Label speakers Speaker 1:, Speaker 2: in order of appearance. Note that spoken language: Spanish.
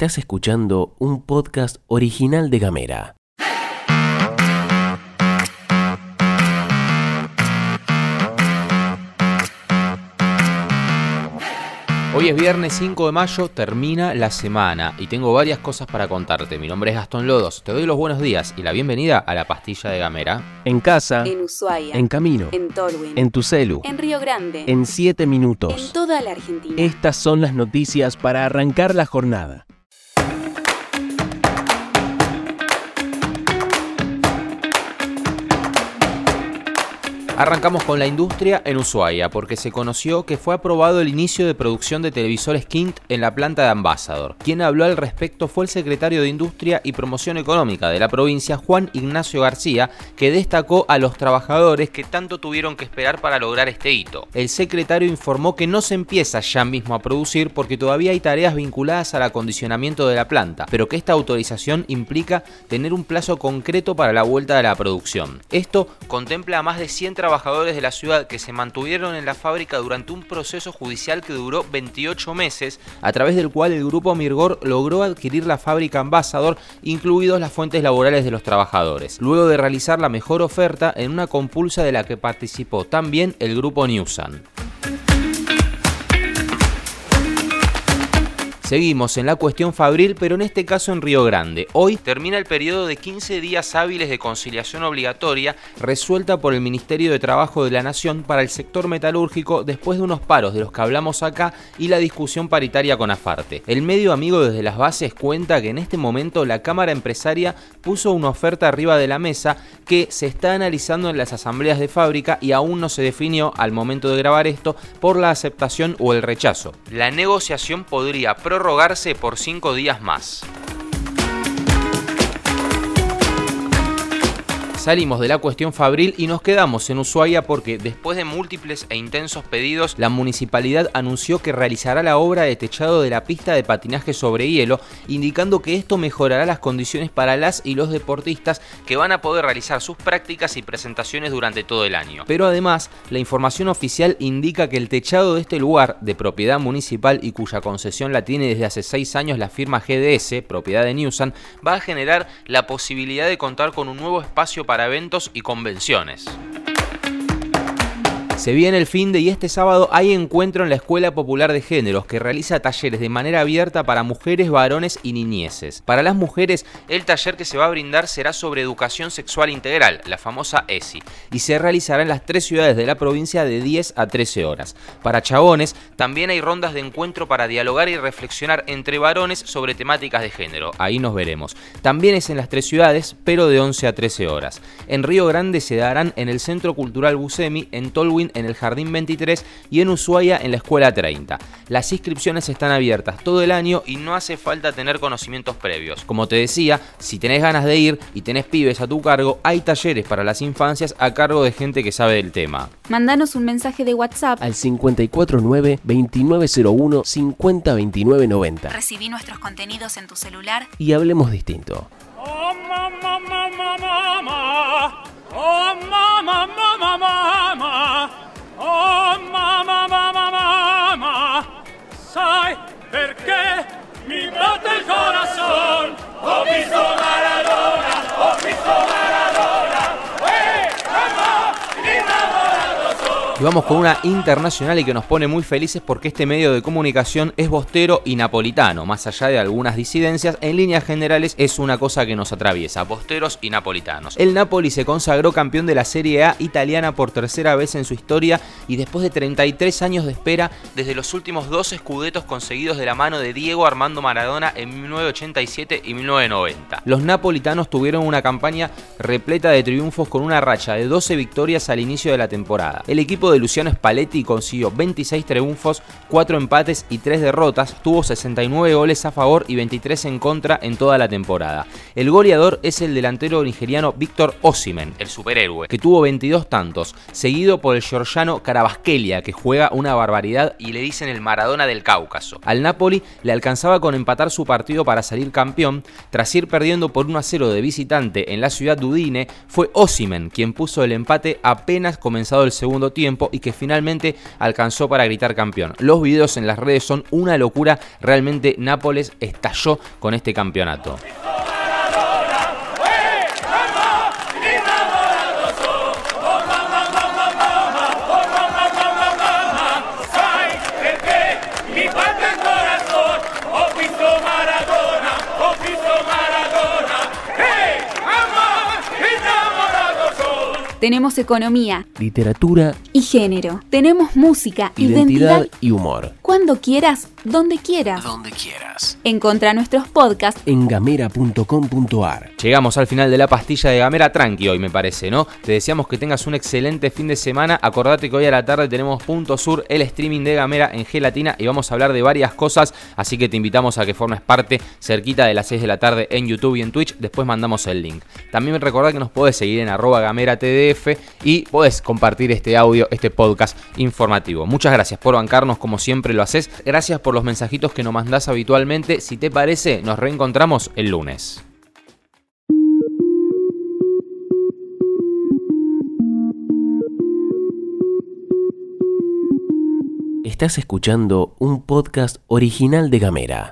Speaker 1: Estás escuchando un podcast original de Gamera.
Speaker 2: Hoy es viernes 5 de mayo, termina la semana y tengo varias cosas para contarte. Mi nombre es Gastón Lodos, te doy los buenos días y la bienvenida a la pastilla de Gamera.
Speaker 1: En casa,
Speaker 3: En Ushuaia.
Speaker 1: en camino,
Speaker 3: En Tolwyn.
Speaker 1: en tu celu,
Speaker 3: En Río Grande.
Speaker 1: en 7
Speaker 3: En
Speaker 1: minutos.
Speaker 3: toda la Argentina.
Speaker 1: Estas son las noticias para arrancar la jornada.
Speaker 2: Arrancamos con la industria en Ushuaia porque se conoció que fue aprobado el inicio de producción de televisores Kint en la planta de Ambassador. Quien habló al respecto fue el secretario de Industria y Promoción Económica de la provincia, Juan Ignacio García, que destacó a los trabajadores que tanto tuvieron que esperar para lograr este hito. El secretario informó que no se empieza ya mismo a producir porque todavía hay tareas vinculadas al acondicionamiento de la planta, pero que esta autorización implica tener un plazo concreto para la vuelta de la producción. Esto contempla a más de 100 trabajadores de la ciudad que se mantuvieron en la fábrica durante un proceso judicial que duró 28 meses, a través del cual el grupo Mirgor logró adquirir la fábrica Ambassador, incluidos las fuentes laborales de los trabajadores, luego de realizar la mejor oferta en una compulsa de la que participó también el grupo Newsan. Seguimos en la cuestión Fabril, pero en este caso en Río Grande. Hoy termina el periodo de 15 días hábiles de conciliación obligatoria resuelta por el Ministerio de Trabajo de la Nación para el sector metalúrgico después de unos paros de los que hablamos acá y la discusión paritaria con Afarte. El medio amigo desde las bases cuenta que en este momento la Cámara Empresaria puso una oferta arriba de la mesa que se está analizando en las asambleas de fábrica y aún no se definió al momento de grabar esto por la aceptación o el rechazo. La negociación podría prorrogarse por cinco días más. Salimos de la cuestión Fabril y nos quedamos en Ushuaia porque después de múltiples e intensos pedidos, la municipalidad anunció que realizará la obra de techado de la pista de patinaje sobre hielo, indicando que esto mejorará las condiciones para las y los deportistas que van a poder realizar sus prácticas y presentaciones durante todo el año. Pero además, la información oficial indica que el techado de este lugar, de propiedad municipal y cuya concesión la tiene desde hace seis años la firma GDS, propiedad de Newsan, va a generar la posibilidad de contar con un nuevo espacio para eventos y convenciones. Se viene el fin de y este sábado hay encuentro en la Escuela Popular de Géneros que realiza talleres de manera abierta para mujeres, varones y niñeces. Para las mujeres, el taller que se va a brindar será sobre educación sexual integral, la famosa ESI, y se realizará en las tres ciudades de la provincia de 10 a 13 horas. Para chabones, también hay rondas de encuentro para dialogar y reflexionar entre varones sobre temáticas de género. Ahí nos veremos. También es en las tres ciudades, pero de 11 a 13 horas. En Río Grande se darán en el Centro Cultural Busemi, en Tolwyn en el Jardín 23 y en Ushuaia en la Escuela 30. Las inscripciones están abiertas todo el año y no hace falta tener conocimientos previos. Como te decía, si tenés ganas de ir y tenés pibes a tu cargo, hay talleres para las infancias a cargo de gente que sabe del tema.
Speaker 3: Mandanos un mensaje de WhatsApp.
Speaker 1: Al 549-2901 502990
Speaker 3: Recibí nuestros contenidos en tu celular.
Speaker 1: y hablemos distinto.
Speaker 2: Y vamos con una internacional y que nos pone muy felices porque este medio de comunicación es bostero y napolitano. Más allá de algunas disidencias, en líneas generales es una cosa que nos atraviesa, bosteros y napolitanos. El Napoli se consagró campeón de la Serie A italiana por tercera vez en su historia y después de 33 años de espera desde los últimos dos escudetos conseguidos de la mano de Diego Armando Maradona en 1987 y 1990. Los napolitanos tuvieron una campaña repleta de triunfos con una racha de 12 victorias al inicio de la temporada. El equipo de Luciano Spalletti consiguió 26 triunfos, 4 empates y 3 derrotas, tuvo 69 goles a favor y 23 en contra en toda la temporada. El goleador es el delantero nigeriano Víctor Osimen, el superhéroe, que tuvo 22 tantos, seguido por el georgiano Carabasquelia, que juega una barbaridad y le dicen el Maradona del Cáucaso. Al Napoli le alcanzaba con empatar su partido para salir campeón, tras ir perdiendo por 1 a 0 de visitante en la ciudad de Udine, fue Osimen quien puso el empate apenas comenzado el segundo tiempo y que finalmente alcanzó para gritar campeón. Los videos en las redes son una locura, realmente Nápoles estalló con este campeonato.
Speaker 3: Tenemos economía
Speaker 1: Literatura,
Speaker 3: y género. Tenemos música,
Speaker 1: identidad
Speaker 3: identidad.
Speaker 1: y humor.
Speaker 3: Cuando quieras, donde quieras.
Speaker 1: Donde quieras.
Speaker 3: Encontra nuestros podcasts
Speaker 1: En gamera.com.ar.
Speaker 2: Llegamos al final de la pastilla de Gamera Tranqui hoy, me parece, ¿no? Te deseamos que tengas un excelente fin de semana. Acordate que hoy a la tarde tenemos Punto Sur, el streaming de Gamera en Gelatina y vamos a hablar de varias cosas, así que te invitamos a que formes parte cerquita de las 6 de la tarde en YouTube y en Twitch. Después mandamos el link. También recordad que nos podés seguir en arroba Gamera TDF y podés compartir este audio, este podcast informativo. Muchas gracias por bancarnos como siempre haces. Gracias por los mensajitos que nos mandás habitualmente. Si te parece, nos reencontramos el lunes.
Speaker 1: Estás escuchando un podcast original de Gamera.